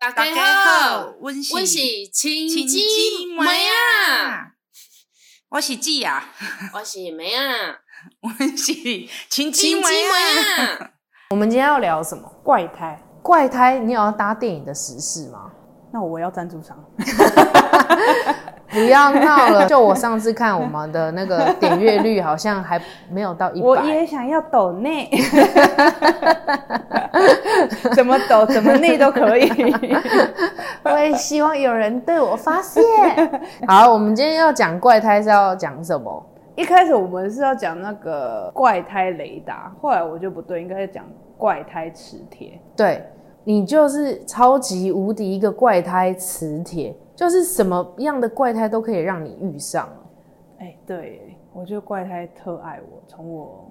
大大家好，我是我是亲亲姊姊妹啊，，我是姊啊，我是妹啊，我是亲姊妹。啊，我们今天要聊什么？怪胎，怪胎，你有要搭电影的时事吗？那我要赞助商。不要闹了！就我上次看我们的那个点阅率，好像还没有到一百我。也想要抖内，怎么抖怎么内都可以。我也希望有人对我发现。好，我们今天要讲怪胎是要讲什么？一开始我们是要讲那个怪胎雷达，后来我就不对，应该是讲怪胎磁铁。对你就是超级无敌一个怪胎磁铁，就是什么样的怪胎都可以让你遇上。哎、对，我觉得怪胎特爱我，从我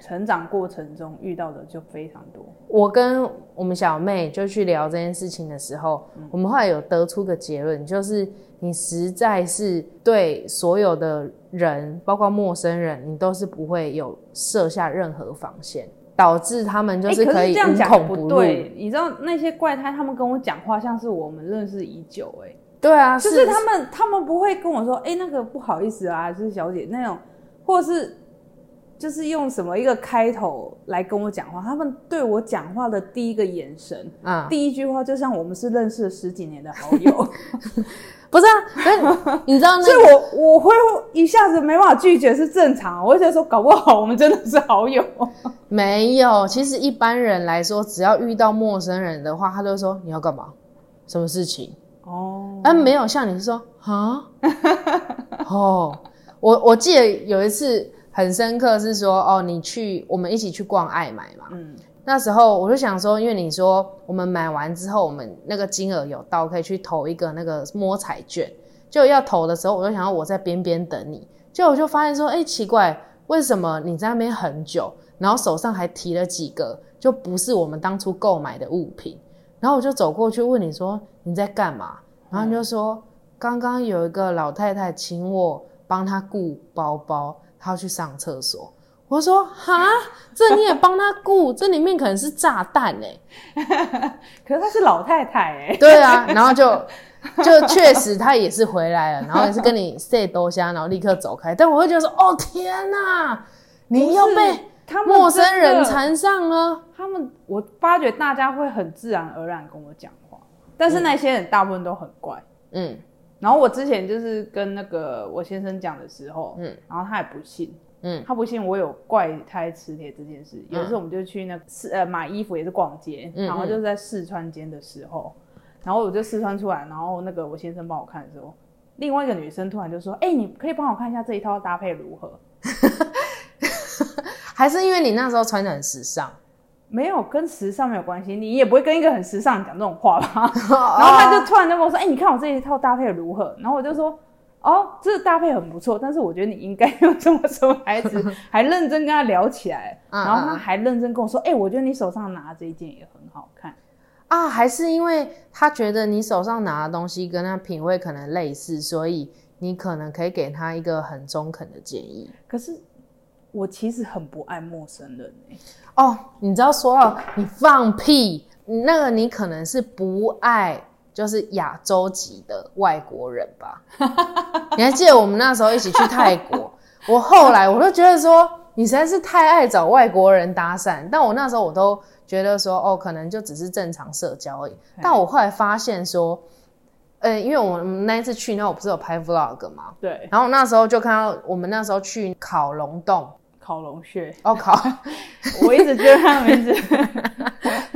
成长过程中遇到的就非常多。我跟我们小妹就去聊这件事情的时候，我们后来有得出个结论，就是你实在是对所有的人，包括陌生人，你都是不会有设下任何防线，导致他们就是可可以这样讲无孔不入。不对，你知道那些怪胎他们跟我讲话，像是我们认识已久、哎。对啊，就是他们，他们不会跟我说，哎、那个不好意思啊，就是小姐那种，或是就是用什么一个开头来跟我讲话。他们对我讲话的第一个眼神，啊、第一句话，就像我们是认识了十几年的好友，不是啊，可是 你知道那所以我我会一下子没办法拒绝是正常。我会觉得说，搞不好我们真的是好友。没有，其实一般人来说，只要遇到陌生人的话，他都会说你要干嘛，什么事情。哦，但没有像你是说啊，哦，我我记得有一次很深刻是说哦，你去我们一起去逛爱买嘛，嗯，那时候我就想说，因为你说我们买完之后，我们那个金额有到，可以去投一个那个摸彩券，就要投的时候，我就想要我在边边等你，结果我就发现说，哎、奇怪，为什么你在那边很久，然后手上还提了几个，就不是我们当初购买的物品，然后我就走过去问你说你在干嘛，然后你就说刚刚有一个老太太请我帮她顾包包，她要去上厕所。我说哈，这你也帮她顾，这里面可能是炸弹哎、可是她是老太太哎、对啊，然后就就确实她也是回来了，然后也是跟你 say 多虾，然后立刻走开。但我会觉得说，哦天哪，你又被陌生人缠上了。他们，我发觉大家会很自然而然跟我讲话，但是那些人大部分都很怪。嗯然后我之前就是跟那个我先生讲的时候，嗯嗯，然后他也不信，嗯他不信我有怪胎磁铁这件事。有一次我们就去那个试呃买衣服也是逛街，嗯然后就是在试穿间的时候，然后我就试穿出来，然后那个我先生帮我看的时候，另外一个女生突然就说：“哎、你可以帮我看一下这一套搭配如何 还是因为你那时候穿的很时尚，？”没有跟时尚没有关系，你也不会跟一个很时尚的讲这种话吧？然 然后他就突然就跟我说：“哎、你看我这一套搭配如何？”然后我就说：“哦，这搭配很不错，但是我觉得你应该用这么什么牌子。”还认真跟他聊起来，嗯然后他还认真跟我说：“哎、我觉得你手上拿的这一件也很好看。啊，还是因为他觉得你手上拿的东西跟他品味可能类似，所以你可能可以给他一个很中肯的建议。”可是我其实很不爱陌生人、欸、哦，你知道说到你放屁，那个你可能是不爱就是亚洲籍的外国人吧？你还记得我们那时候一起去泰国？我后来我都觉得说你实在是太爱找外国人搭讪，但我那时候我都觉得说哦，可能就只是正常社交而已。但我后来发现说，呃，因为我们那一次去，那我不是有拍 vlog 嘛？对，然后那时候就看到我们那时候去烤龙洞，烤龙穴，哦烤。我一直觉得他的名字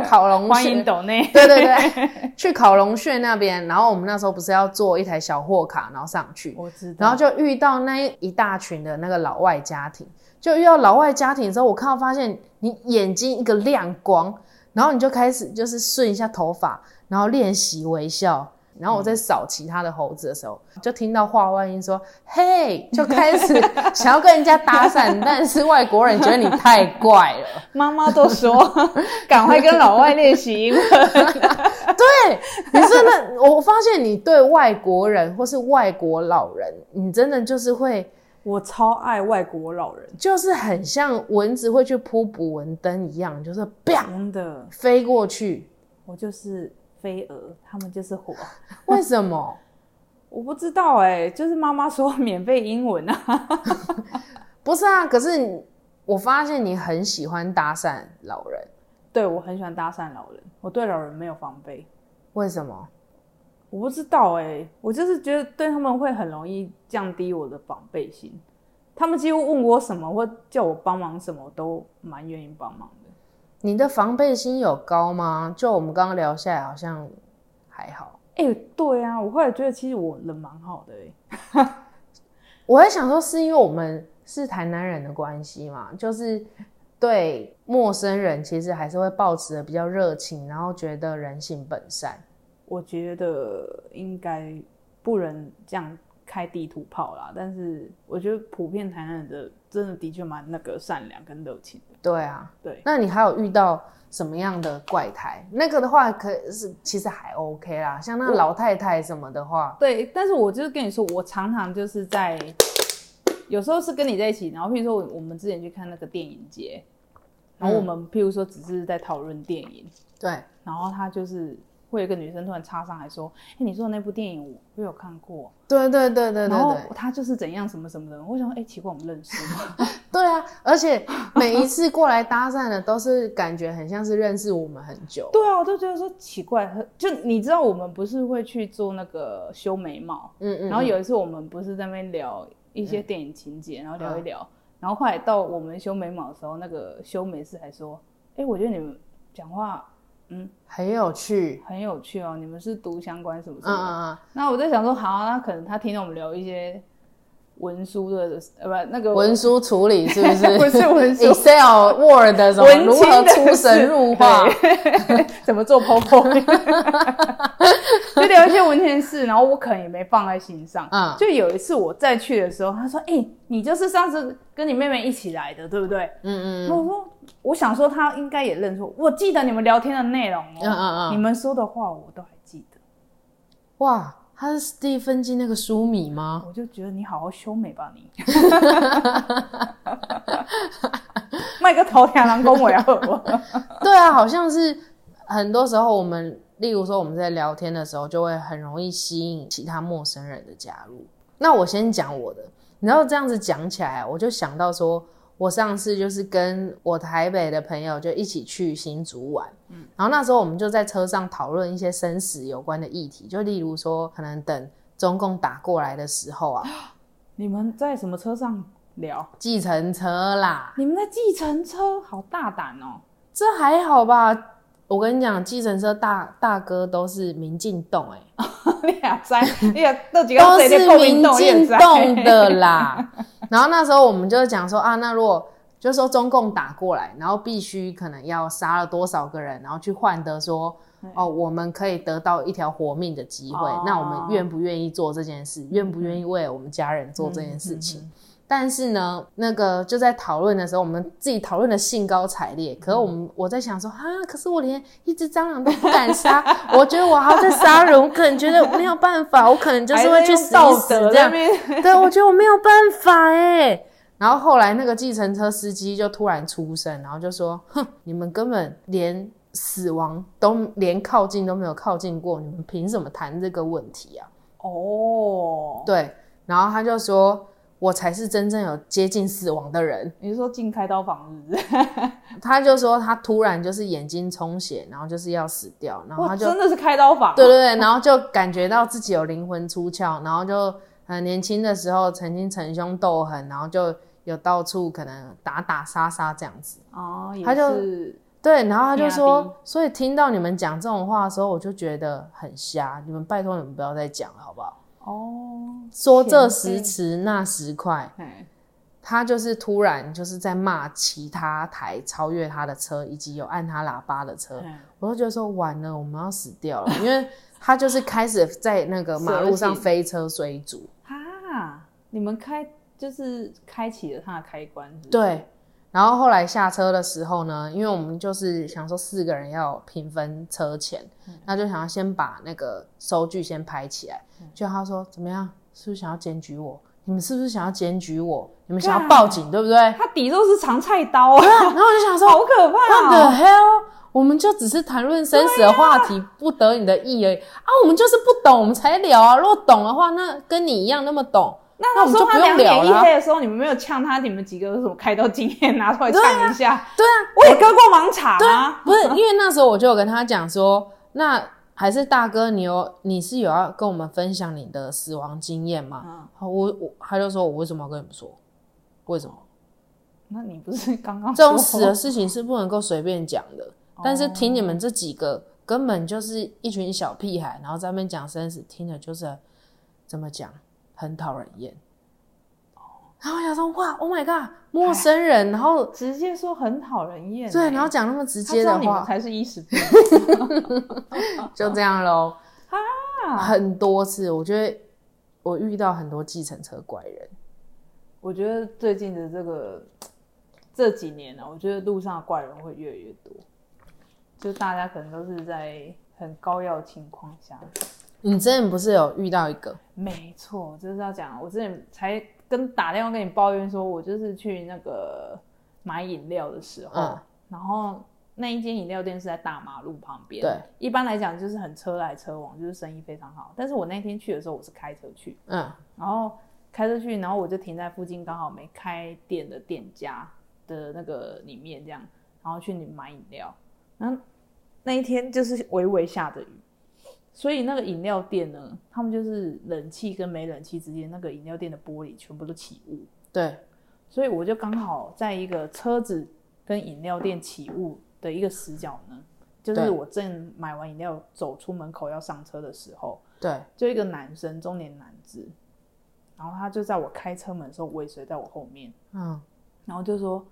烤龙欢穴迎抖内。对对对，去烤龙穴那边，然后我们那时候不是要坐一台小货卡，然后上去，我知道，然后就遇到那一大群的那个老外家庭，就遇到老外家庭之后，我看到发现你眼睛一个亮光，然后你就开始就是顺一下头发，然后练习微笑。然后我在扫其他的猴子的时候，就听到话外音说：“嘿！”就开始想要跟人家搭讪，但是外国人觉得你太怪了。妈妈都说 赶快跟老外练习英文。对你真的，我发现你对外国人或是外国老人，你真的就是会，我超爱外国老人，就是很像蚊子会去扑捕蚊灯一样，就是 biang 的，飞过去。我就是飞蛾，他们就是火。为什么？我不知道哎、就是妈妈说免费英文啊。不是啊，可是我发现你很喜欢搭讪老人，对我很喜欢搭讪老人，我对老人没有防备。为什么？我不知道哎、我就是觉得对他们会很容易降低我的防备心。他们几乎问我什么或叫我帮忙什么，我都蛮愿意帮忙的。你的防备心有高吗？就我们刚刚聊下来，好像还好。哎、对啊，我后来觉得其实我人蛮好的哎、我在想说，是因为我们是台南人的关系嘛，就是对陌生人其实还是会保持的比较热情，然后觉得人性本善。我觉得应该不能这样开地图炮啦，但是我觉得普遍台南人的真的的确蛮那个善良跟热情的。对啊，对，那你还有遇到什么样的怪胎？那个的话，可是其实还 OK 啦，像那个老太太什么的话，对，但是我就是跟你说，我常常就是在有时候是跟你在一起，然后譬如说我我们之前去看那个电影节，然后我们譬如说只是在讨论电影，对，然后他就是会有一个女生突然插上来说：“哎、你说的那部电影我我有看过，对对对对对然后对，他就是怎样什么什么的。”我想说：“哎、奇怪，我们认识吗？” 对啊，而且每一次过来搭讪的都是感觉很像是认识我们很久。对啊，我就觉得说奇怪，很就你知道我们不是会去做那个修眉毛，嗯嗯，然后有一次我们不是在那边聊一些电影情节，然后聊一聊，然后后来到我们修眉毛的时候，那个修眉师还说：“哎、我觉得你们讲话很有趣。很有趣哦，你们是读相关什么什嗯么的。嗯嗯，那我在想说，好、啊，那可能他听到我们聊一些文书的，呃，不，那个文书处理 是不是？不是文书，Excel、Word 什么文如何青出神入化？怎么做 PowerPoint，就聊一些文件事，然后我可能也没放在心上。嗯就有一次我再去的时候，他说：“哎、你就是上次跟你妹妹一起来的，对不对？”嗯嗯我说：“我想说他应该也认出，我记得你们聊天的内容哦，嗯嗯嗯你们说的话我都还记得。”哇，他是史蒂芬金那个书迷吗？我就觉得你好好修美吧你，卖个头条人恭维啊！对啊，好像是很多时候我们，例如说我们在聊天的时候，就会很容易吸引其他陌生人的加入。那我先讲我的，你知道这样子讲起来，我就想到说，我上次就是跟我台北的朋友就一起去新竹玩，嗯，然后那时候我们就在车上讨论一些生死有关的议题，就例如说，可能等中共打过来的时候啊，你们在什么车上聊？计程车啦，你们在计程车，好大胆哦！这还好吧？我跟你讲，计程车大大哥都是民进动、欸，你俩在，你俩那几个都是民进动的啦。然后那时候我们就讲说啊，那如果就说中共打过来，然后必须可能要杀了多少个人，然后去换得说哦，我们可以得到一条活命的机会，哦那我们愿不愿意做这件事？愿不愿意为我们家人做这件事情？但是呢，那个就在讨论的时候，我们自己讨论的兴高采烈。可是我们我在想说，啊，可是我连一只蟑螂都不敢杀，我觉得我还要再杀人，我可能觉得没有办法，我可能就是会去死一死德这样对，我觉得我没有办法哎。然后后来那个计程车司机就突然出声，然后就说：“哼，你们根本连死亡都连靠近都没有靠近过，你们凭什么谈这个问题啊？”哦，对，然后他就说：“我才是真正有接近死亡的人。你是说进开刀房是不是？” 他就说他突然就是眼睛充血，然后就是要死掉，然后，他就真的是开刀房，对对对，然后就感觉到自己有灵魂出窍，然后就很年轻的时候曾经逞凶斗狠，然后就有到处可能打打杀杀这样子。哦，他就是对，然后他就说，所以听到你们讲这种话的时候，我就觉得很瞎。你们拜托你们不要再讲了，好不好？哦，说这前辈时迟那时快，哎，他就是突然就是在骂其他台超越他的车，以及有按他喇叭的车。哎我就觉得说完了，我们要死掉了，因为他就是开始在那个马路上飞车追逐。啊，你们开就是开启了他的开关，是是，对，然后后来下车的时候呢，因为我们就是想说四个人要平分车钱，那就想要先把那个收据先拍起来。就他说怎么样，是不是想要检举我？你们是不是想要检举我？你们想要报警对不对？他底都是藏菜刀啊，然后我就想说好可怕，What the 哦！hell？我们就只是谈论生死的话题，不得你的意而已啊。我们就是不懂，我们才聊啊。如果懂的话，那跟你一样那么懂，那我们就不用两眼一聊了啊。黑的时候，你们没有呛他，你们几个有什么开刀经验拿出来呛一下？对啊，我也割过盲肠啊，不是因为那时候我就有跟他讲说，那还是大哥，你有你是有要跟我们分享你的死亡经验吗？嗯好我我他就说我为什么要跟你们说？为什么？那你不是刚刚这种死的事情是不能够随便讲的。但是听你们这几个根本就是一群小屁孩，然后在那边讲生死，听着就是怎么讲，很讨人厌。然后我想说，哇，Oh my god，陌生人，然后直接说很讨人厌欸，对，然后讲那么直接的话，才是衣食 就这样喽。啊。很多次，我觉得我遇到很多计程车怪人。我觉得最近的这个这几年呢、啊，我觉得路上的怪人会越来越多，就大家可能都是在很高要情况下。你之前不是有遇到一个？没错，就是要讲，我之前才跟打电话跟你抱怨说，我就是去那个买饮料的时候，嗯然后那一间饮料店是在大马路旁边，对，一般来讲就是很车来车往，就是生意非常好。但是我那天去的时候，我是开车去，嗯然后开车去，然后我就停在附近刚好没开店的店家的那个里面这样，然后去买饮料。然后那一天就是微微下着雨，所以那个饮料店呢，他们就是冷气跟没冷气之间，那个饮料店的玻璃全部都起雾，对，所以我就刚好在一个车子跟饮料店起雾的一个死角呢，就是我正买完饮料走出门口要上车的时候，对，就一个男生，中年男子，然后他就在我开车门的时候尾随在我后面，嗯。然后就说：“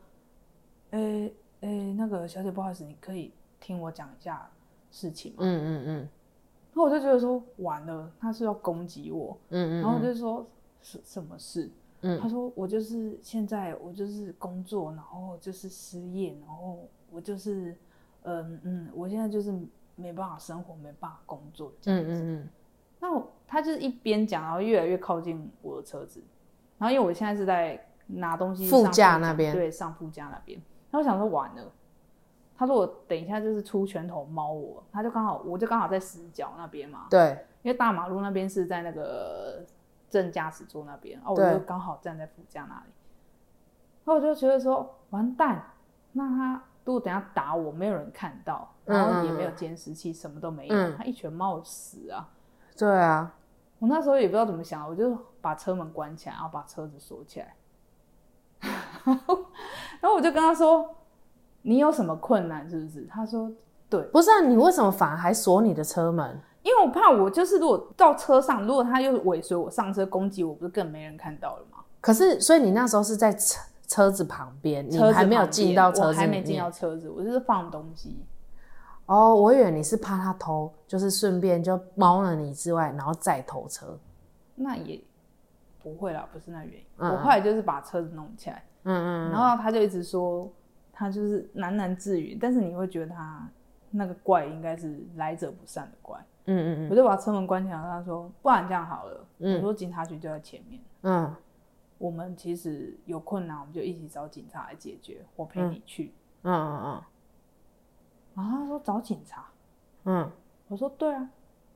诶、诶、那个小姐，不好意思，你可以听我讲一下事情吗？”嗯嗯嗯然后我就觉得说完了，他是要攻击我，嗯嗯，然后我就说什什么事？嗯他说我就是现在我就是工作，然后就是失业，然后我就是嗯嗯，我现在就是没办法生活，没办法工作这样嗯嗯嗯那我他就是一边讲，然后越来越靠近我的车子，然后因为我现在是在拿东西副上驾那边对，上副驾那边。然后我想说完了，他说我等一下就是出拳头猫我，他就刚好我就刚好在死角那边嘛，对，因为大马路那边是在那个正驾驶座那边，啊，我就刚好站在副驾那里，然后我就觉得说完蛋，那他如果等下打我，没有人看到，然后也没有监视器，什么都没有，嗯他一拳猫我死啊！对啊，我那时候也不知道怎么想，我就把车门关起来，然后把车子锁起来。然后我就跟他说：“你有什么困难是不是？”他说：“对，不是啊，你为什么反而还锁你的车门？因为我怕我就是如果到车上，如果他又尾随我上车攻击我，不是更没人看到了吗？可是，所以你那时候是在车车子旁边，你还没有进到车子我还没进到车子，我就是放东西。哦，我以为你是怕他偷，就是顺便就猫了你之外，然后再偷车。那也不会啦，不是那原因。嗯我后来就是把车子弄起来，嗯嗯然后他就一直说他就是喃喃自语，但是你会觉得他那个怪应该是来者不善的怪。嗯嗯我就把车门关起来，他说不然这样好了，嗯。我说警察局就在前面，嗯。我们其实有困难我们就一起找警察来解决，我陪你去。嗯嗯。然后他说找警察，嗯。我说对啊，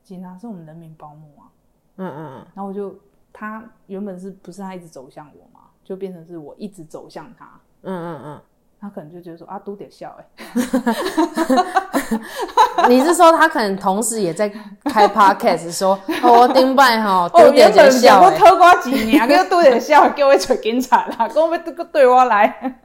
警察是我们人民保姆啊。嗯嗯嗯。然后我就他原本是不是他一直走向我嘛，就变成是我一直走向他，嗯嗯嗯他可能就觉得说啊，都得笑哎、嗯，你是说他可能同时也在开 podcast 说，哦，我顶拜哈，哦，都点原本笑欸想要偷瓜几年，跟都得笑，叫我找警察啦，跟我们这个对我来。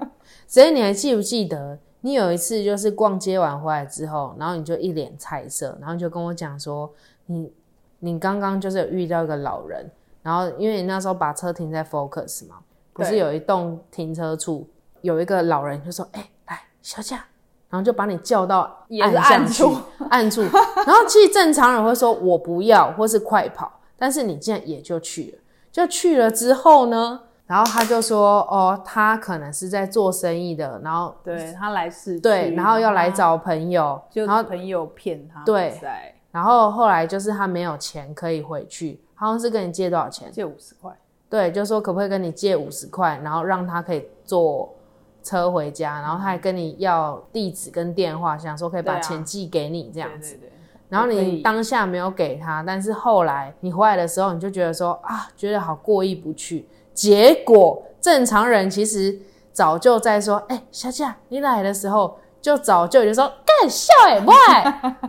所以你还记不记得，你有一次就是逛街完回来之后，然后你就一脸菜色，然后你就跟我讲说，你你刚刚就是有遇到一个老人，然后因为你那时候把车停在 Focus 嘛，不是有一栋停车处有一个老人就说，哎、来小姐，然后就把你叫到也是暗巷去暗处，暗处，然后其实正常人会说我不要，或是快跑，但是你竟然也就去了，就去了之后呢？然后他就说：“哦，他可能是在做生意的，然后对他来市区。对，然后要来，找朋友，就然后朋友骗他，对然后后来就是他没有钱可以回去，好像是跟你借多少钱？借五十块，对，就说可不可以跟你借五十块，然后让他可以坐车回家，然后他还跟你要地址跟电话，想说可以把钱寄给你这样子。对对对，然后你当下没有给他，但是后来你回来的时候，你就觉得说啊，觉得好过意不去。结果正常人其实早就在说，哎、小姐你来的时候，就早就已经说干笑哎喂，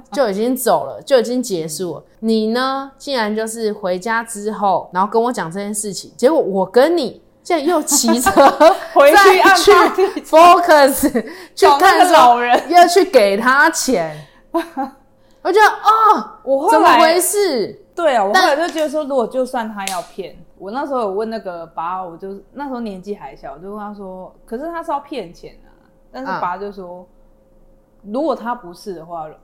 就已经走了，就已经结束了。你呢，竟然就是回家之后，然后跟我讲这件事情，结果我跟你竟然又骑车 回去去 Focus 去看老人。要去给他钱，我觉得哦，我后来怎么回事？对啊，我后来就觉得说，如果就算他要骗我，那时候有问那个爸，我就那时候年纪还小，我就问他说，可是他是要骗钱啊，但是嗯爸就说，如果他不是的话，他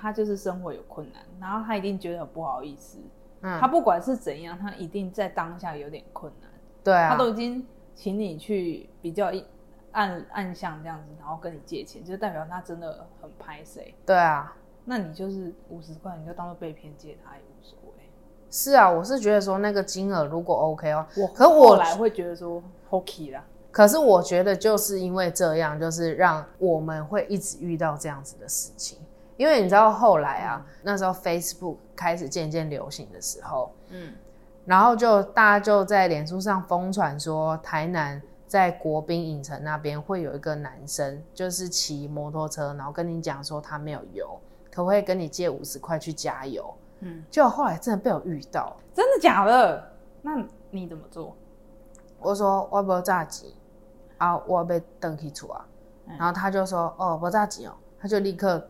他就是生活有困难，然后他一定觉得很不好意思，嗯。他不管是怎样，他一定在当下有点困难，对啊，他都已经请你去比较一暗暗巷这样子，然后跟你借钱，就代表他真的很拍谁，对啊，那你就是五十块，你就当做被骗借他也无所谓。是啊，我是觉得说那个金额如果 OK 哦，我可我后来会觉得说 hockey 啦，可是我觉得就是因为这样，就是让我们会一直遇到这样子的事情。因为你知道后来啊，那时候 Facebook 开始渐渐流行的时候，嗯，然后就大家就在脸书上疯传说，台南在国宾影城那边会有一个男生，就是骑摩托车，然后跟你讲说他没有油，可不可以跟你借五十块去加油？嗯，就后来真的被我遇到，真的假的？那你怎么做？我说我无炸钱啊，我要登去出啊，嗯。然后他就说哦不炸钱哦，他就立刻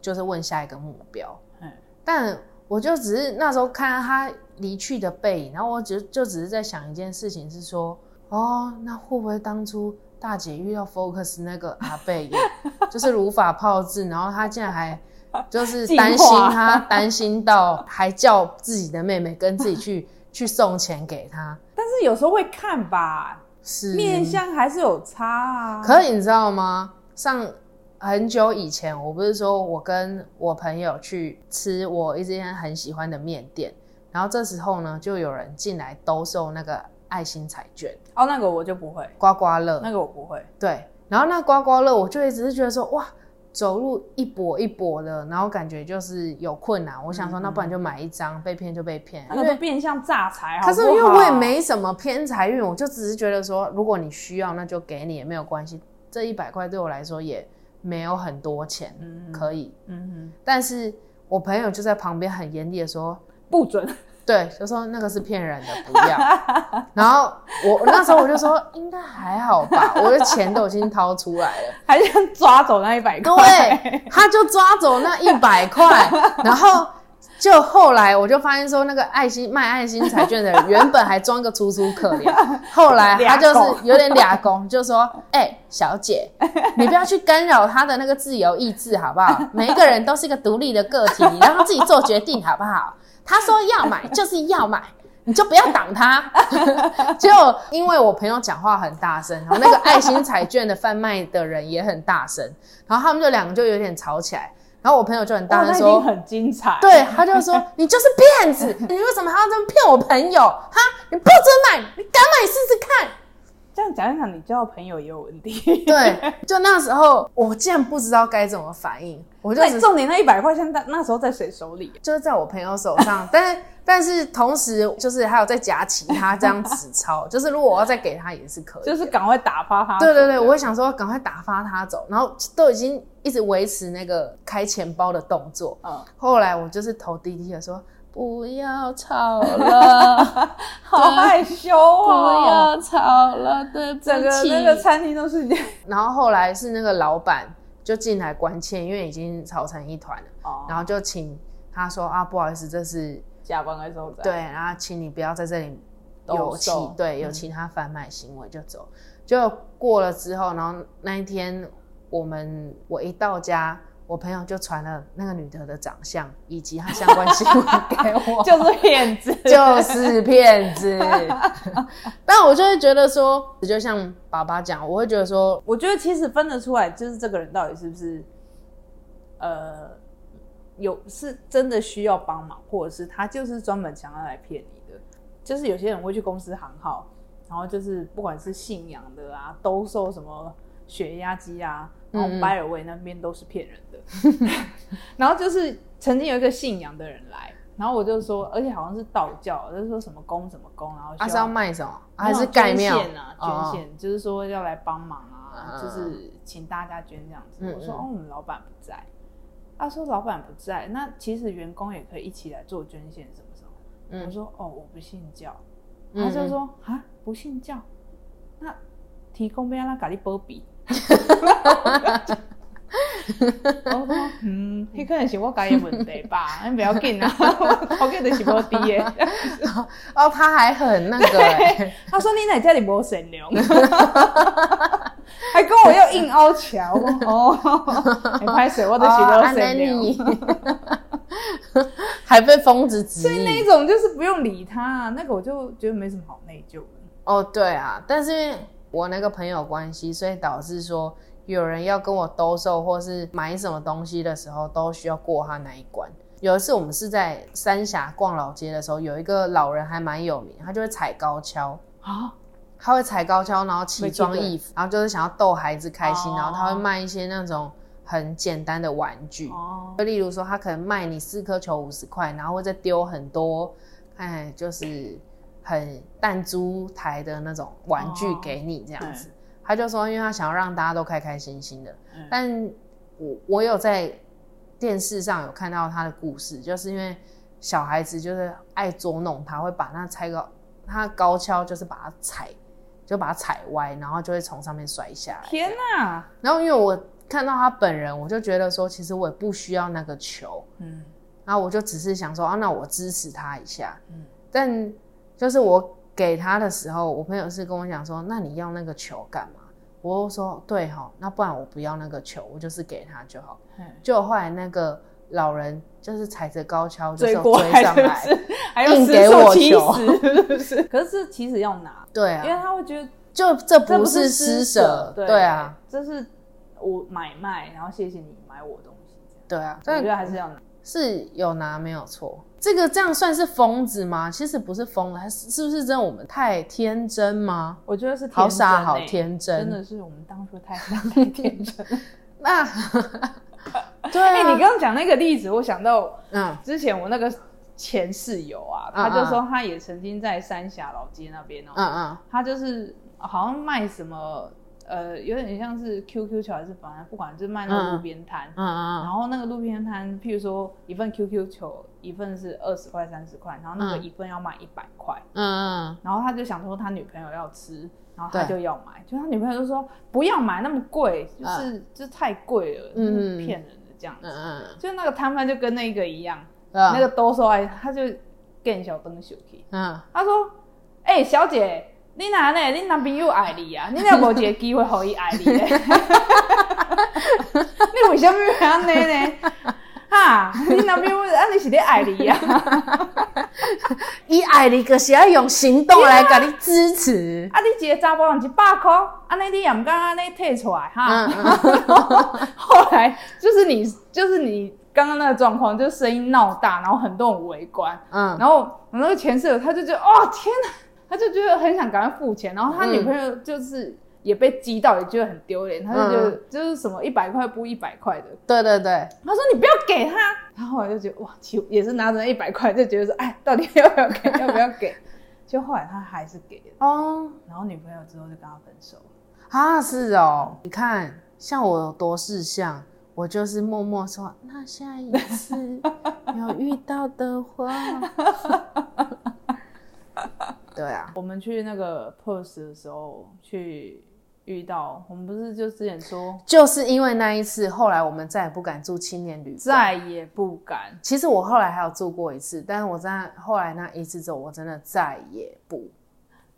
就是问下一个目标，嗯。但我就只是那时候看到他离去的背影，然后我只就只是在想一件事情是说，哦，那会不会当初大姐遇到 Focus 那个阿贝也 就是如法炮制，然后他竟然还就是 担心化他担心到还叫自己的妹妹跟自己去 去送钱给他，但是有时候会看吧，是面相还是有差啊。可是你知道吗？上很久以前，我不是说我跟我朋友去吃我一间很喜欢的面店，然后这时候呢，就有人进来兜售那个爱心彩券、哦，那个我就不会，刮刮乐，那个我不会。对，然后那刮刮乐，我就一直是觉得说，哇，走路一跛一跛的，然后感觉就是有困难。我想说，那不然就买一张，被骗就被骗，那个都变相诈财，好可是因为我也没什么偏财运，我就只是觉得说，如果你需要，那就给你也没有关系。这一百块对我来说也没有很多钱，嗯可以。嗯但是我朋友就在旁边很严厉的说，哼，不准。对，就说那个是骗人的，不要。然后我那时候我就说应该还好吧，我的钱都已经掏出来了。还想抓走那一百块？对，他就抓走那一百块，然后就后来我就发现说，那个爱心卖爱心彩券的人原本还装个楚楚可怜，后来他就是有点俩公，就说：“哎、小姐，你不要去干扰他的那个自由意志，好不好？每一个人都是一个独立的个体，你让他自己做决定，好不好？他说要买就是要买。”你就不要挡他，结果因为我朋友讲话很大声，然后那个爱心彩券的贩卖的人也很大声，然后他们就两个就有点吵起来，然后我朋友就很大声说，很精彩。对，他就说你就是骗子，你为什么还要这么骗我朋友？哈，你不准买，你敢买试试看。这样讲一讲，你交的朋友也有问题。对，就那时候我竟然不知道该怎么反应，我就那只重点那一百块钱在那时候在谁手里？就是在我朋友手上，但是但是同时就是还有在夹其他这样纸钞，就是如果我要再给他也是可以，就是赶快打发他。对对对，我会想说赶快打发他走，然后都已经一直维持那个开钱包的动作。嗯，后来我就是投滴滴的说不要吵了，好害羞哦不哦。要吵了，对不起。整个那个餐厅都是这样。然后后来是那个老板就进来关切，因为已经吵成一团了，哦然后就请他说啊，不好意思，这是加班的时候在。对，然后请你不要在这里有其对有嗯其他贩卖行为就走。就过了之后，然后那一天我们我一到家，我朋友就传了那个女的的长相以及她相关新闻给我，就是骗子。就是骗子。但我就会觉得说，就像爸爸讲，我会觉得说，我觉得其实分得出来，就是这个人到底是不是，呃，有是真的需要帮忙，或者是他就是专门想要来骗你的。就是有些人会去公司行号，然后就是不管是信仰的啊，兜售什么血压机啊，然后拜尔维那边都是骗人的。然后就是曾经有一个信仰的人来，然后我就说，而且好像是道教，就是说什么宫什么宫，然后他、需是要卖什么？还是盖献啊？捐哦献、就是说要来帮忙啊，嗯就是请大家捐这样子。嗯我说嗯哦，我们老板不在。他说老板不在，那其实员工也可以一起来做捐献什么什么。嗯我说哦，我不信教。嗯他就说啊，不信教，那提供要让咖喱波比。我说嗯，那可能是我家己的问题吧，你不要紧啊，我头家就是无低的。哦，他还很那个、欸，他说你在家里无善良，还跟我要硬凹桥。我说哦，你拍水我都是无哦安善良。妮还被疯子指所以那一引。种就是不用理他，那个我就觉得没什么好内疚的。哦，对啊，但是我那个朋友关系，所以导致说有人要跟我兜售或是买什么东西的时候，都需要过他那一关。有一次我们是在三峡逛老街的时候，有一个老人还蛮有名，他就会踩高跷。啊，他会踩高跷，然后奇装异服，然后就是想要逗孩子开心，哦然后他会卖一些那种很简单的玩具，哦，就例如说他可能卖你四颗球五十块，然后会再丢很多，哎，就是很弹珠台的那种玩具给你这样子。他就说，因为他想要让大家都开开心心的，嗯。但我我有在电视上有看到他的故事，就是因为小孩子就是爱捉弄他，会把那拆高，他高跷就是把它踩，就把它踩歪，然后就会从上面摔下来。天哪，然后因为我看到他本人，我就觉得说，其实我也不需要那个球，嗯。然后我就只是想说，啊，那我支持他一下。嗯。但就是我给他的时候，我朋友是跟我讲说，那你要那个球干嘛？我就说对哈，那不然我不要那个球，我就是给他就好。嗯就后来那个老人就是踩着高跷就是追上来，是不是？还有失硬给我球是不是？可是这其实要拿，对因为啊，他会觉得就这这不是施舍舍，，对啊，，这是我买卖，然后谢谢你买我的东西，对啊，所以，我觉得还是要拿。是有拿没有错。这个这样算是疯子吗？其实不是疯了，是是不是真的我们太天真吗？我觉得是天好傻好天真真的是我们当初太傻 太天真。那 对你刚刚讲那个例子，我想到嗯之前我那个前室友啊，嗯他就说他也曾经在三峡老街那边哦、嗯嗯他就是好像卖什么，呃，有点像是 QQ 球还是反正不管，就是卖那个路边摊。嗯嗯然后那个路边摊，譬如说一份 QQ 球，一份是二十块、三十块，然后那个嗯。一份要卖一百块。嗯嗯，然后他就想说他女朋友要吃，然后他就要买，就他女朋友就说不要买那么贵，就是、就是太贵了，嗯就是骗人的这样子。嗯嗯就那个摊贩就跟那个一样，嗯，那个兜售爱他就更小灯手去，嗯。他说：“哎、小姐，你哪呢？你男朋友爱你啊？你哪无一个机会让伊爱你呢？你为什么要安尼呢？哈，你男朋友啊，你是咧爱你啊？以爱你可是要用行动来给你支持。啊，你一个查甫人一百块，安尼你也唔敢安尼退出来哈？后来就是你，就是你刚刚那个状况，就是声音闹大，然后很多人围观，嗯，然后我那个前室友他就觉得哦天哪，他就觉得很想赶快付钱，然后他嗯。女朋友就是也被激到，也觉得很丢脸，他就觉得就是什么一百块不一百块的，对对对，他说你不要给他，他后来就觉得哇，其也是拿着一百块就觉得说哎，到底要不要给，要不要给？就后来他还是给了，哦。然后女朋友之后就跟他分手。了。啊，是哦，你看像我有多事相，我就是默默说，那下一次有遇到的话，对啊，我们去那个 POS 的时候去遇到，我们不是就之前说就是因为那一次，后来我们再也不敢住青年旅馆。再也不敢。其实我后来还有住过一次，但是我在后来那一次之后，我真的再也不。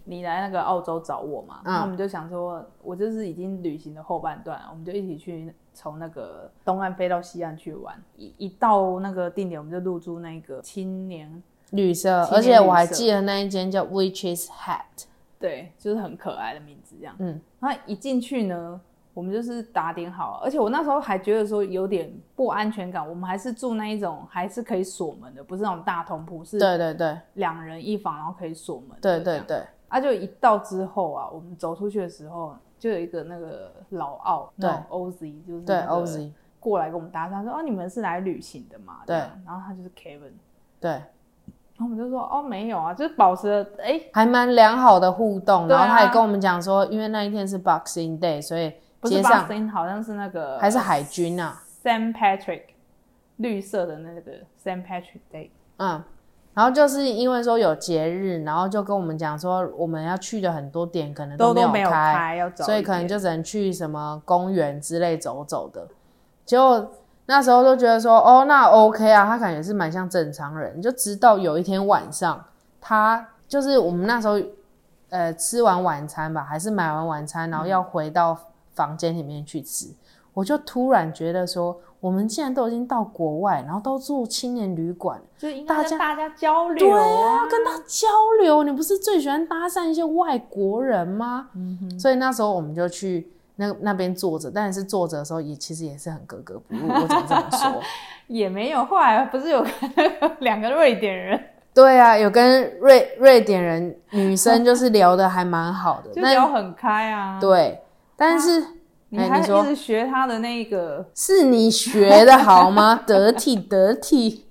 你来那个澳洲找我嘛，嗯那我们就想说，我就是已经旅行的后半段，我们就一起去从那个东岸飞到西岸去玩。一一到那个定点，我们就入住那个青年，旅社，青年而且我还记得那一间叫 Witch's Hat。对，就是很可爱的名字这样。嗯，然后一进去呢，我们就是打点好，而且我那时候还觉得说有点不安全感，我们还是住那一种还是可以锁门的，不是那种大通铺，是对对对。两人一房，然后可以锁门对。对对，啊，就一到之后啊，我们走出去的时候，就有一个那个老澳，对。OZ，就是对 OZ 过来跟我们搭讪说，哦，你们是来旅行的嘛？对，然后他就是 Kevin，对，然后我们就说，哦，没有啊，就是保持了，哎，还蛮良好的互动。对啊然后他也跟我们讲说，因为那一天是 Boxing Day，所以不是街上 Boxing，好像是那个还是海军啊，Saint Patrick，绿色的那个 Saint Patrick Day。嗯。然后就是因为说有节日，然后就跟我们讲说，我们要去的很多点可能没都都没有开，开，要找所以可能就只能去什么公园之类走走的。结果那时候都觉得说，哦，那 OK 啊，他感觉是蛮像正常人。就直到有一天晚上，他就是我们那时候呃吃完晚餐吧，还是买完晚餐，然后要回到房间里面去吃，我就突然觉得说，我们既然都已经到国外，然后都住青年旅馆，就是应大家该跟大家交流对啊啊，跟他交流，你不是最喜欢搭讪一些外国人吗？所以那时候我们就去那那边坐着，但是坐着的时候也其实也是很格格不入，我只能这么说。也没有。后来不是有 两个瑞典人，对啊，有跟瑞瑞典人女生 就是聊的还蛮好的，就但聊很开啊。，对，但是、你还一哎你说直学他的那个，是你学的好吗？得体得体，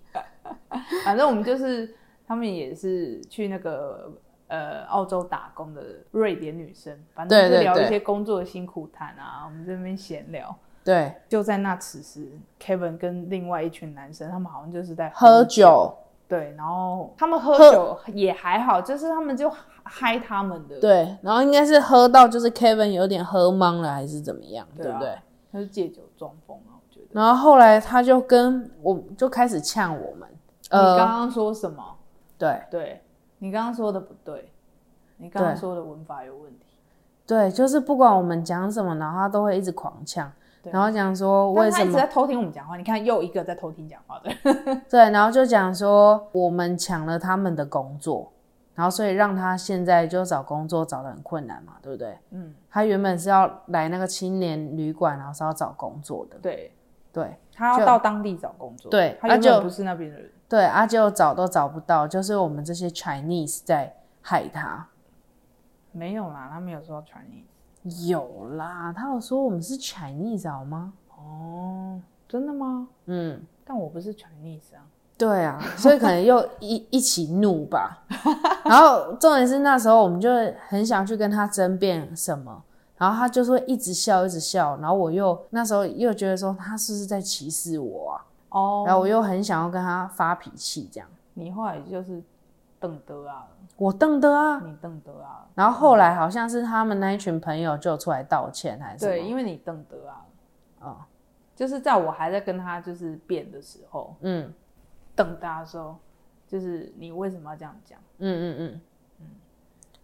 反正我们就是他们也是去那个呃澳洲打工的瑞典女生，反正就聊对。对对一些工作的辛苦谈啊，我们这边闲聊。对，就在那此时，Kevin 跟另外一群男生，他们好像就是在喝酒，对，然后他们喝喝。酒也还好，就是他们就嗨他们的，，对，然后应该是喝到就是 Kevin 有点喝懵了，还是怎么样，对不对？他是借酒装疯啊，我觉得。然后后来他就跟我就开始呛我们，你刚呃，刚说什么？对。对你刚刚说的不对，你刚刚说的文法有问题。对，就是不管我们讲什么，然后他都会一直狂呛，然后讲说但为什么一直在偷听我们讲话，你看又一个在偷听讲话的。对，然后就讲说我们抢了他们的工作，然后所以让他现在就找工作找的很困难嘛，对不对？嗯，他原本是要来那个青年旅馆，然后是要找工作的，对，对他要到当地找工作，对他他就原本不是那边的人。对，啊，就找都找不到，就是我们这些 Chinese 在害他。没有啦，他没有说 Chinese。有啦，他有说我们是 Chinese 好吗？哦，真的吗？嗯，但我不是 Chinese 啊。对啊，所以可能又 一一起怒吧。然后重点是那时候我们就很想去跟他争辩什么，然后他就是会一直笑一直笑，然后我又那时候又觉得说他是不是在歧视我啊？哦，然后我又很想要跟他发脾气，这样你后来就是瞪得啊，我瞪得啊。你瞪得啊，然后后来好像是他们那一群朋友就出来道歉还是？对，因为你瞪得啊，哦，就是在我还在跟他就是辩的时候，嗯瞪他的时候，就是你为什么要这样讲？嗯嗯嗯嗯。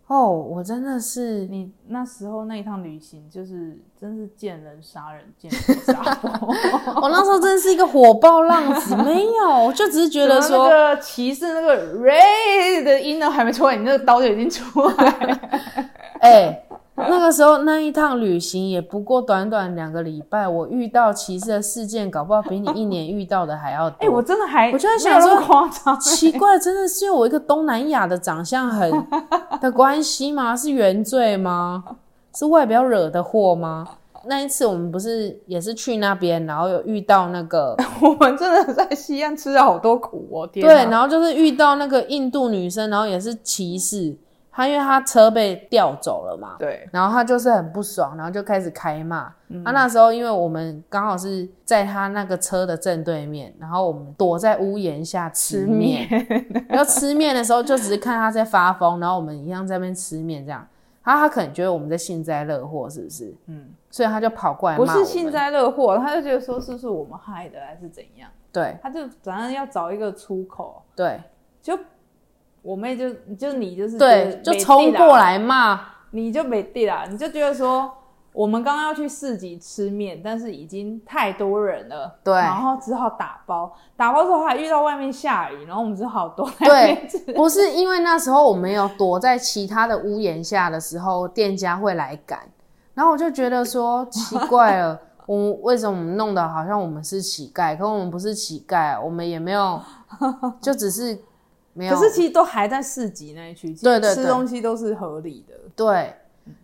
哦，我真的是你那时候那一趟旅行，就是真是见人杀人，见人杀佛。我那时候真的是一个火爆浪子，没有，我就只是觉得说，那个骑士那个 Ray 的音呢还没出来，你那个刀就已经出来了。哎、那个时候那一趟旅行也不过短短两个礼拜，我遇到歧视的事件，搞不好比你一年遇到的还要多。哎、我真的还我就在想说么夸张。奇怪，真的是因为我一个东南亚的长相很的关系吗？是原罪吗？是外表惹的祸吗？那一次我们不是也是去那边，然后有遇到那个 我们真的在西安吃了好多苦哦，天对，然后就是遇到那个印度女生，然后也是歧视她，因为他车被调走了嘛，对，然后他就是很不爽，然后就开始开骂。嗯。她、那时候因为我们刚好是在他那个车的正对面，然后我们躲在屋檐下吃面，然后吃面的时候就只是看他在发疯，然后我们一样在那边吃面这样。她她可能觉得我们在幸灾乐祸，是不是？嗯，所以他就跑过来骂不是幸灾乐祸，他就觉得说是不是我们害的，还是怎样？对。他就反正要找一个出口，对。就我妹就就你就是对，就冲过，来骂。你就没地啦，你就觉得说。我们刚刚要去市集吃面，但是已经太多人了，对然后只好打包。打包之后还遇到外面下雨，然后我们只好躲在外面吃。不是因为那时候我们有躲在其他的屋檐下的时候，店家会来赶，然后我就觉得说奇怪了，我们为什么我们弄得好像我们是乞丐？可我们不是乞丐，我们也没有，就只是没有。可是其实都还在市集那一区，对对对吃东西都是合理的。对，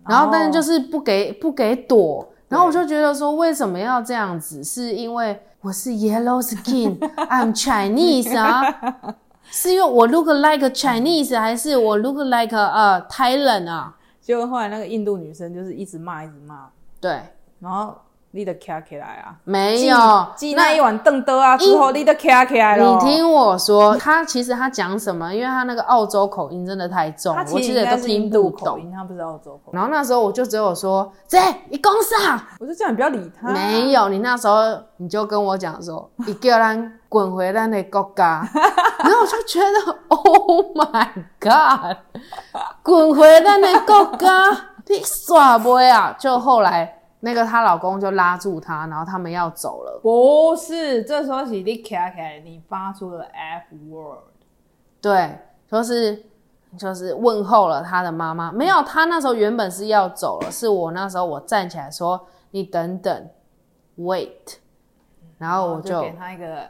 然后但是就是不给不给躲，然后我就觉得说为什么要这样子？是因为我是 yellow skin，I'm Chinese 啊？是因为我 look like a Chinese，还是我 look like a 呃 Thailand 啊？结果后来那个印度女生就是一直骂，一直骂，对，然后你得卡起来啊，没有记那一碗凳的啊之后，你得卡起来了。你听我说，他其实他讲什么？因为他那个澳洲口音真的太重，他我其实也都其实应该是听不印度口懂。音，他不是澳洲口音。然后那时候我就只有说：“姐你讲啥？”我就叫你不要理他。没有，你那时候你就跟我讲说，你叫人滚回咱的国家，然后我就觉得，Oh my God，滚回咱的国家，你耍不啊？就后来那个她老公就拉住她，然后他们要走了。不是，这时候是你卡起来，你发出了 F word。对，就是就是问候了他的妈妈。没有，他那时候原本是要走了，是我那时候我站起来说，你等等，wait，然后我就给他一个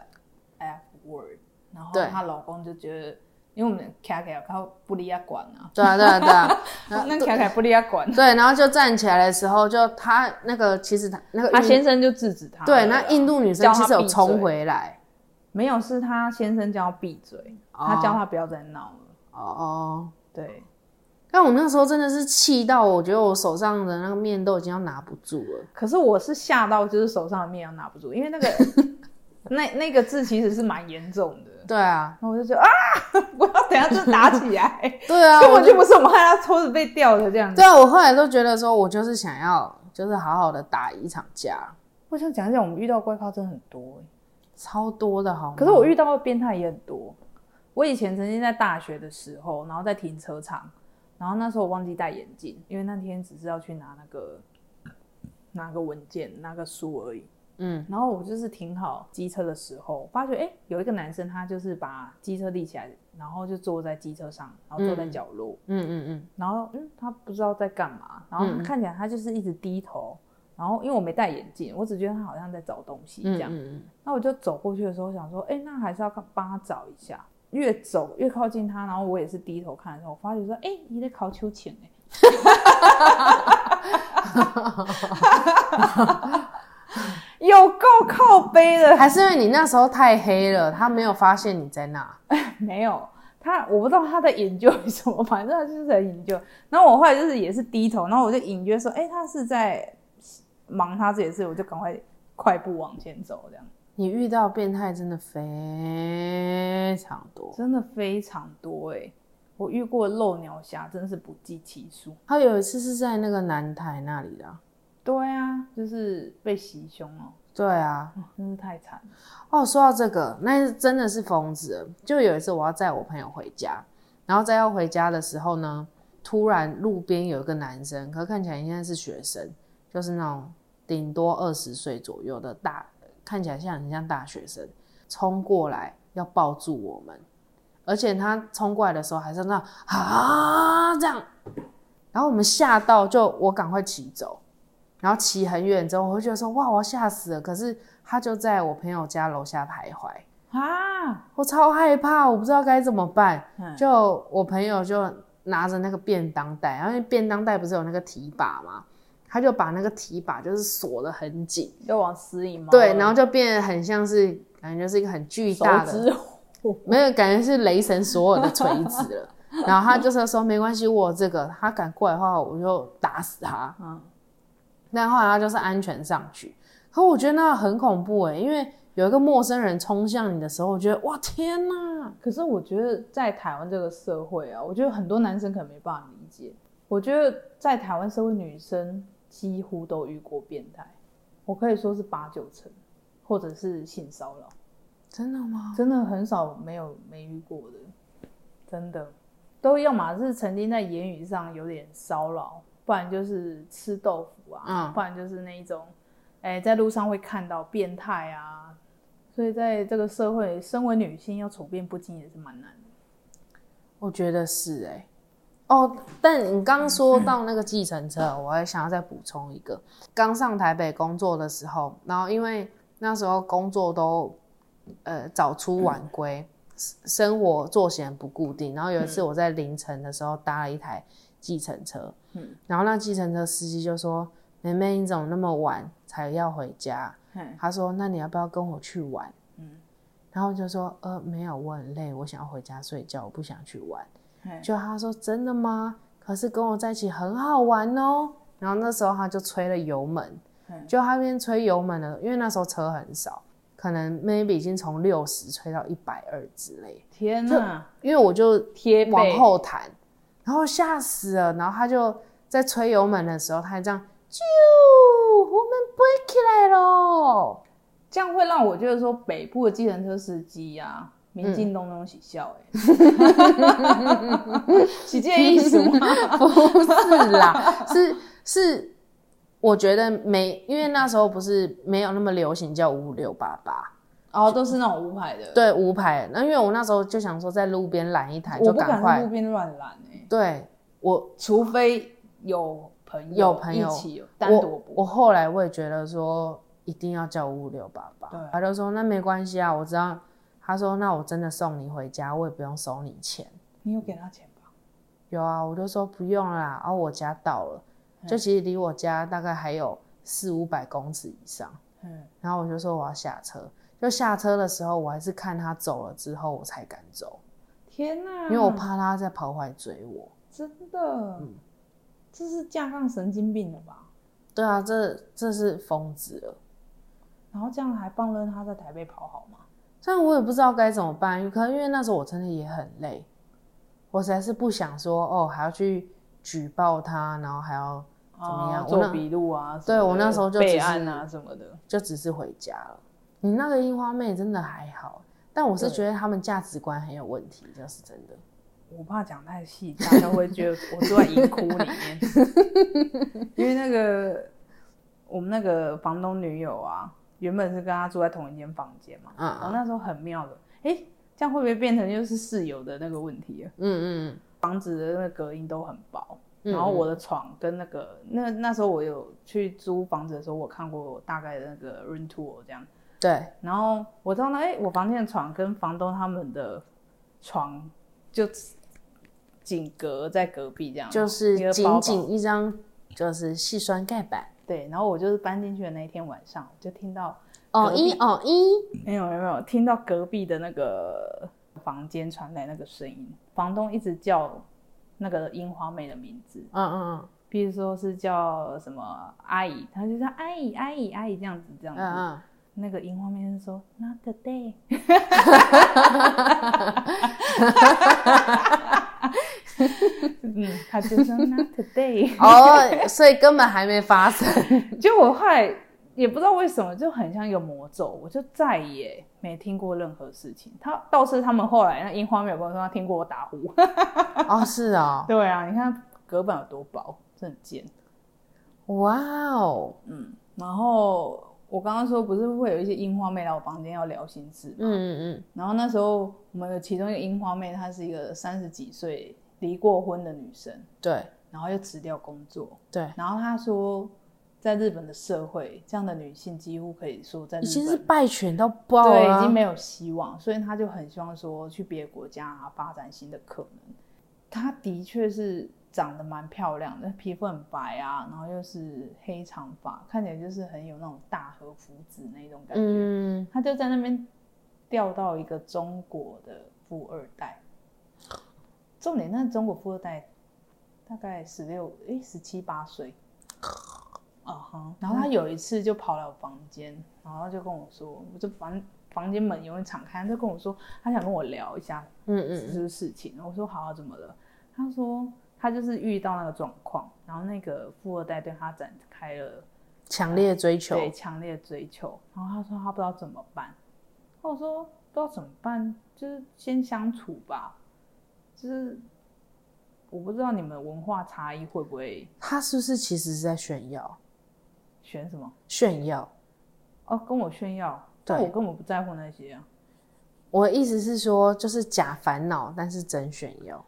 F word，然后对她老公就觉得，因为我们卡起来靠不利亚管啊，对啊对啊对啊。那卡起来不离亚管，对，然后就站起来的时候，就他那个其实他那个他先生就制止他。对那印度女生其实有冲回来。没有，是他先生叫他闭嘴，他叫他不要再闹了。哦哦，对，但我那时候真的是气到，我觉得我手上的那个面都已经要拿不住了。可是我是吓到，就是手上的面要拿不住，因为那个 那那个字其实是蛮严重的。对啊，然后我就觉得啊，我要等下就打起来，对啊，根本就不是我们害他抽子被掉的这样子。对啊，我后来都觉得说，我就是想要，就是好好的打一场架，我想讲一讲，我们遇到怪咖真的很多欸超多的好。可是我遇到的变态也很多。我以前曾经在大学的时候，然后在停车场，然后那时候我忘记戴眼镜，因为那天只是要去拿那个拿个文件、拿个书而已。嗯，然后我就是停好机车的时候，发觉哎、诶有一个男生他就是把机车立起来，然后就坐在机车上，然后坐在角落，嗯嗯嗯，然后嗯，他不知道在干嘛，然后看起来他就是一直低头，然后因为我没戴眼镜，我只觉得他好像在找东西这样。嗯嗯那我就走过去的时候想说，哎、那还是要看帮他找一下。越走越靠近他，然后我也是低头看的时候，我发觉说，哎、你在考秋千哎。有够靠背的，还是因为你那时候太黑了，他没有发现你在那。没有他，我不知道他在研究什么，反正他就是在研究。然后我后来就是也是低头，然后我就隐约说，哎、他是在忙他自己的事，我就赶快快步往前走，这样你遇到变态真的非常多。真的非常多哎、我遇过漏鸟侠，真是不计其数。他有一次是在那个南台那里的啊、对啊，就是被袭胸哦，对啊，真是太惨了。哦，说到这个，那真的是疯子了。就有一次我要载我朋友回家，然后在要回家的时候呢，突然路边有一个男生，可看起来应该是学生，就是那种顶多二十岁左右的大，看起来像很像大学生，冲过来要抱住我们，而且他冲过来的时候还是那啊这样，然后我们吓到就我赶快骑走，然后骑很远之后，我会觉得说哇我要吓死了，可是他就在我朋友家楼下徘徊。啊，我超害怕，我不知道该怎么办。嗯就我朋友就拿着那个便当袋，然后便当袋不是有那个提把吗？他就把那个提把就是锁得很紧，要往死里猫。对，然后就变得很像是感觉是一个很巨大的，指没有感觉是雷神所有的锤子了。然后他就是说没关系，我有这个，他敢过来的话，我就打死他。嗯，但后来他就是安全上去，可我觉得那很恐怖哎，因为有一个陌生人冲向你的时候，我觉得哇天哪！可是我觉得在台湾这个社会啊，我觉得很多男生可能没办法理解。我觉得在台湾社会，女生几乎都遇过变态，我可以说是八九成，或者是性骚扰，真的吗？真的很少没有没遇过的，真的都要么是曾经在言语上有点骚扰，不然就是吃豆腐啊，嗯不然就是那一种，哎、在路上会看到变态啊。所以在这个社会，身为女性要处变不惊也是蛮难的。我觉得是哎、哦，但你刚说到那个计程车，我还想要再补充一个。刚上台北工作的时候，然后因为那时候工作都呃早出晚归，生活作息很不固定。然后有一次我在凌晨的时候搭了一台计程车，嗯然后那计程车司机就说：“妹妹，你怎么那么晚才要回家？”嘿他说：“那你要不要跟我去玩？”嗯然后就说：“呃，没有，我很累，我想要回家睡觉，我不想去玩。”嘿就他说：“真的吗？可是跟我在一起很好玩哦。”然后那时候他就吹了油门，嗯就他边吹油门了，因为那时候车很少，可能 maybe 已经从六十吹到一百二之类。天哪，因为我就贴往后弹，然后吓死了。然后他就在吹油门的时候，他还这样，啾，我们飞起来喽！这样会让我觉得说北部的计程车司机啊，民进党那种喜笑哎、欸，是这个意思吗？不是啦，是是，我觉得没，因为那时候不是没有那么流行叫五六八八，哦，都是那种无牌的，，对无牌。那因为我那时候就想说在路边拦一台，我不敢在就赶快路。边乱拦哎，对我除非有朋友有朋友一起单独我不我后来我也觉得说一定要叫五六八八对，他就说那没关系啊，我知道。他说那我真的送你回家，我也不用收你钱。你有给他钱吧？有啊，我就说不用啦，然、后我家到了，就其实离我家大概还有四五百公尺以上。嗯，然后我就说我要下车，就下车的时候，我还是看他走了之后我才敢走，天哪，因为我怕他在跑回来追我。真的，这是架上神经病了吧？对啊，这这是疯子了。然后这样还放任他在台北跑好吗？但我也不知道该怎么办，可能因为那时候我真的也很累，我实在是不想说哦还要去举报他，然后还要怎么样？做笔录啊？对我那时候就备案啊什么的。就只是回家了。你那个樱花妹真的还好，但我是觉得他们价值观很有问题，这是真的。我怕讲太细，大家会觉得我住在银窟里面。因为那个我们那个房东女友啊，原本是跟他住在同一间房间嘛，嗯然后那时候很妙的，哎、这样会不会变成就是室友的那个问题啊？嗯嗯房子的那个隔音都很薄，嗯然后我的床跟那个那那时候我有去租房子的时候，我看过大概的那个 room tour 这样，对，然后我知道呢，哎、我房间的床跟房东他们的床就紧隔在隔壁这样，就是仅仅一张就是细酸盖板。对，然后我就是搬进去的那一天晚上，我就听到哦一哦一，没有没有没有听到隔壁的那个房间传来那个声音，房东一直叫那个樱花妹的名字，嗯嗯嗯比如说是叫什么阿姨，他就说阿姨阿姨阿姨这样子这样子。嗯嗯那个樱花妹就说 Not today，嗯，他就说 Not today。嗯，哦，所以根本还没发生。就我后来也不知道为什么，就很像一个魔咒，我就再也没听过任何事情。他倒是他们后来那樱花妹有跟我说，他听过我打呼。哦，是哦，对啊，你看隔板有多薄，真贱。哇哦，嗯，然后我刚刚说不是会有一些樱花妹来我房间要聊心事嘛？嗯嗯然后那时候我们有其中一个樱花妹，她是一个三十几岁离过婚的女生，嗯，对然后又辞掉工作。对，然后她说，在日本的社会，这样的女性几乎可以说在日已经是本败犬到爆对了啊，已经没有希望，所以她就很希望说去别的国家、啊、发展新的可能。她的确是长得蛮漂亮的，皮肤很白啊，然后又是黑长发，看起来就是很有那种大和福子那种感觉。嗯，他就在那边钓到一个中国的富二代。重点，那中国富二代大概十六诶十七八岁，啊哈。然后他有一次就跑来我房间，然后就跟我说，我就房房间门永远敞开，他就跟我说他想跟我聊一下嗯嗯这个事情。我说好、啊，怎么了？他说他就是遇到那个状况，然后那个富二代对他展开了强烈追求，对强烈追求，然后他说他不知道怎么办，我说不知道怎么办，就是先相处吧，就是我不知道你们文化差异会不会他是不是其实是在炫耀？选什么？炫耀？哦，跟我炫耀，对但我根本不在乎那些啊，我的意思是说，就是假烦恼，但是真炫耀，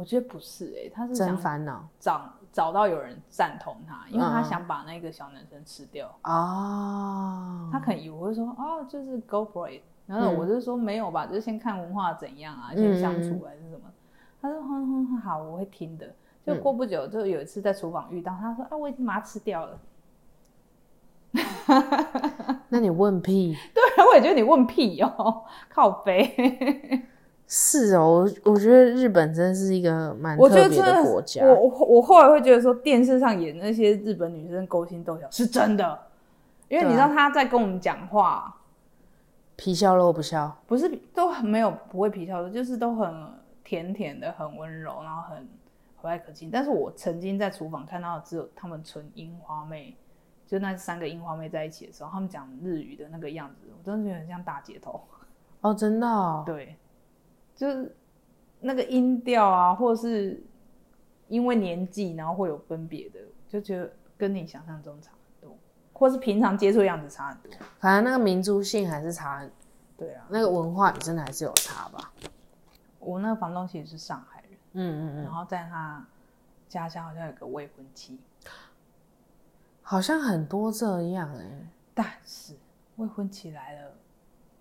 我觉得不是诶、他是真想烦恼找找到有人赞同他，因为他想把那个小男生吃掉，哦。他可能以为会说哦，就是 go for it，然后嗯我就说没有吧，就是先看文化怎样啊，嗯先相处还是什么。他说哼哼哼，好，我会听的。就嗯过不久，就有一次在厨房遇到，他说啊，我已经把它吃掉了。那你问屁？对，我也觉得你问屁哦，靠背。是哦，我我觉得日本真是一个蛮特别的的国家。我我我后来会觉得说，电视上演那些日本女生勾心斗角是真的，因为你知道她在跟我们讲话，皮笑肉不笑，不是都很没有不会皮笑肉，就是都很甜甜的，很温柔，然后很和蔼可亲。但是我曾经在厨房看到只有他们纯樱花妹，就那三个樱花妹在一起的时候，他们讲日语的那个样子，我真的觉得很像大姐头。哦，真的哦。对，就是那个音调啊，或者是因为年纪，然后会有分别的，就觉得跟你想象中差很多，或是平常接触的样子差很多。反正那个民族性还是差很，对啊，那个文化真的还是有差吧。我那个房东其实是上海人，嗯嗯嗯，然后在他家乡好像有个未婚妻，好像很多这样哎、但是未婚妻来了，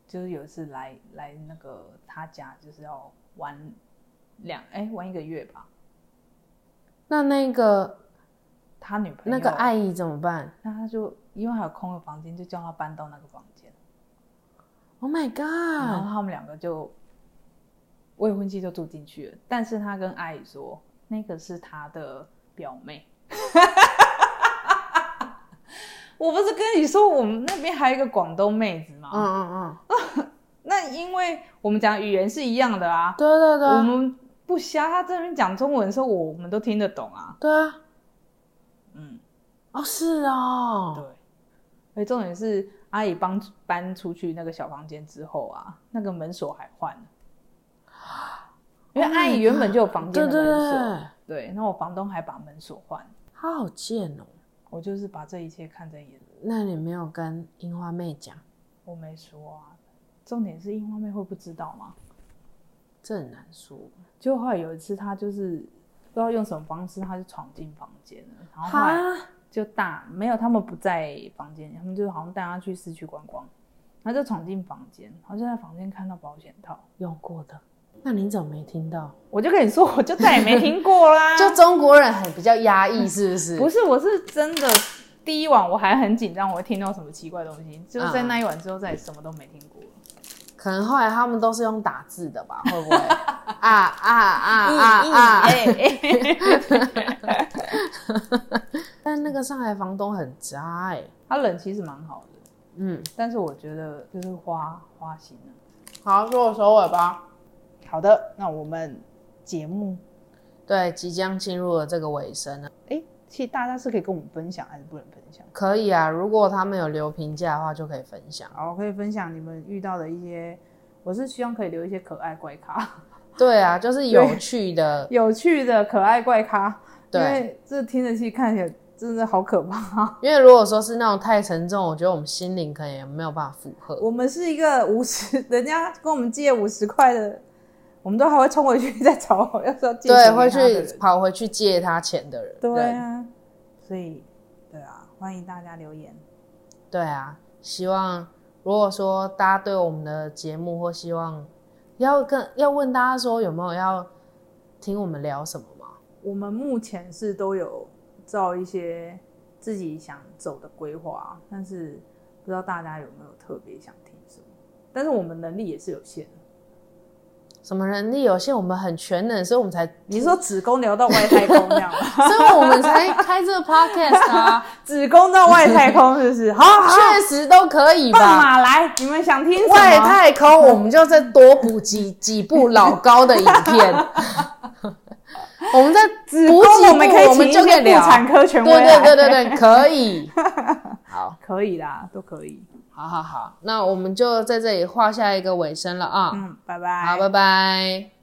就是有一次来来那个他家，就是要玩两哎、玩一个月吧。那那个他女朋友那个阿姨怎么办那他就因为还有空的房间，就叫他搬到那个房间，？Oh my god！然后他们两个就未婚妻就住进去了。但是他跟阿姨说，那个是他的表妹。我不是跟你说我们那边还有一个广东妹子吗？嗯嗯嗯，那因为我们讲语言是一样的啊，对对对，我们不瞎，他这边讲中文的时候，我们都听得懂啊。对啊，嗯，哦是哦，对。而且重点是，阿姨搬搬出去那个小房间之后啊，那个门锁还换了，因为 Oh 阿姨原本就有房间门锁。对，对，那我房东还把门锁换，他好贱哦。我就是把这一切看在眼里。那你没有跟樱花妹讲，我没说啊，重点是樱花妹会不知道吗？这很难说。就后来有一次，她就是不知道用什么方式，她就闯进房间了，然后后来，就大没有，他们不在房间，他们就好像带她去市区观光，她就闯进房间，然后就在房间看到保险套，用过的，那你怎么没听到？我就跟你说，我就再也没听过啦。就中国人很比较压抑，是不是？不是，我是真的第一晚我还很紧张，我会听到什么奇怪的东西，就是在嗯那一晚之后再也什么都没听过了。可能后来他们都是用打字的吧？会不会？啊啊啊啊啊！哎哎但那个上海房东很渣哎、他人其实蛮好的，嗯，但是我觉得就是花花心了。好，做我收尾吧。好的，那我们节目，对，即将进入了这个尾声了。哎，其实大家是可以跟我们分享，还是不能分享？可以啊，如果他们有留评价的话，就可以分享。好，可以分享你们遇到的一些，我是希望可以留一些可爱怪咖，对啊，就是有趣的，有趣的可爱怪咖，因对。为这听着戏看起来真的好可怕。因为如果说是那种太沉重，我觉得我们心灵可能也没有办法负荷。我们是一个五十，人家跟我们借五十块的，我们都还会冲回去再找，要说借对，会去跑回去借他钱的人。对啊，所以对啊，欢迎大家留言。对啊，希望如果说大家对我们的节目或希望要跟要问大家说有没有要听我们聊什么吗？我们目前是都有照一些自己想走的规划，但是不知道大家有没有特别想听什么。但是我们能力也是有限的。什么能力有限，我们很全能，所以我们才，你说子宫流到外太空这样吗？所以我们才开这个 podcast 啊，子宫到外太空是不是？好好，确实都可以放吧。马来，你们想听什么？外太空，我们就再多补几几部老高的影片。我们在子宫我们可以我们就可以聊。产科权威对来。对对对对，可以。好，可以啦，都可以。好好好，那我们就在这里画下一个尾声了啊。嗯，拜拜。好，拜拜。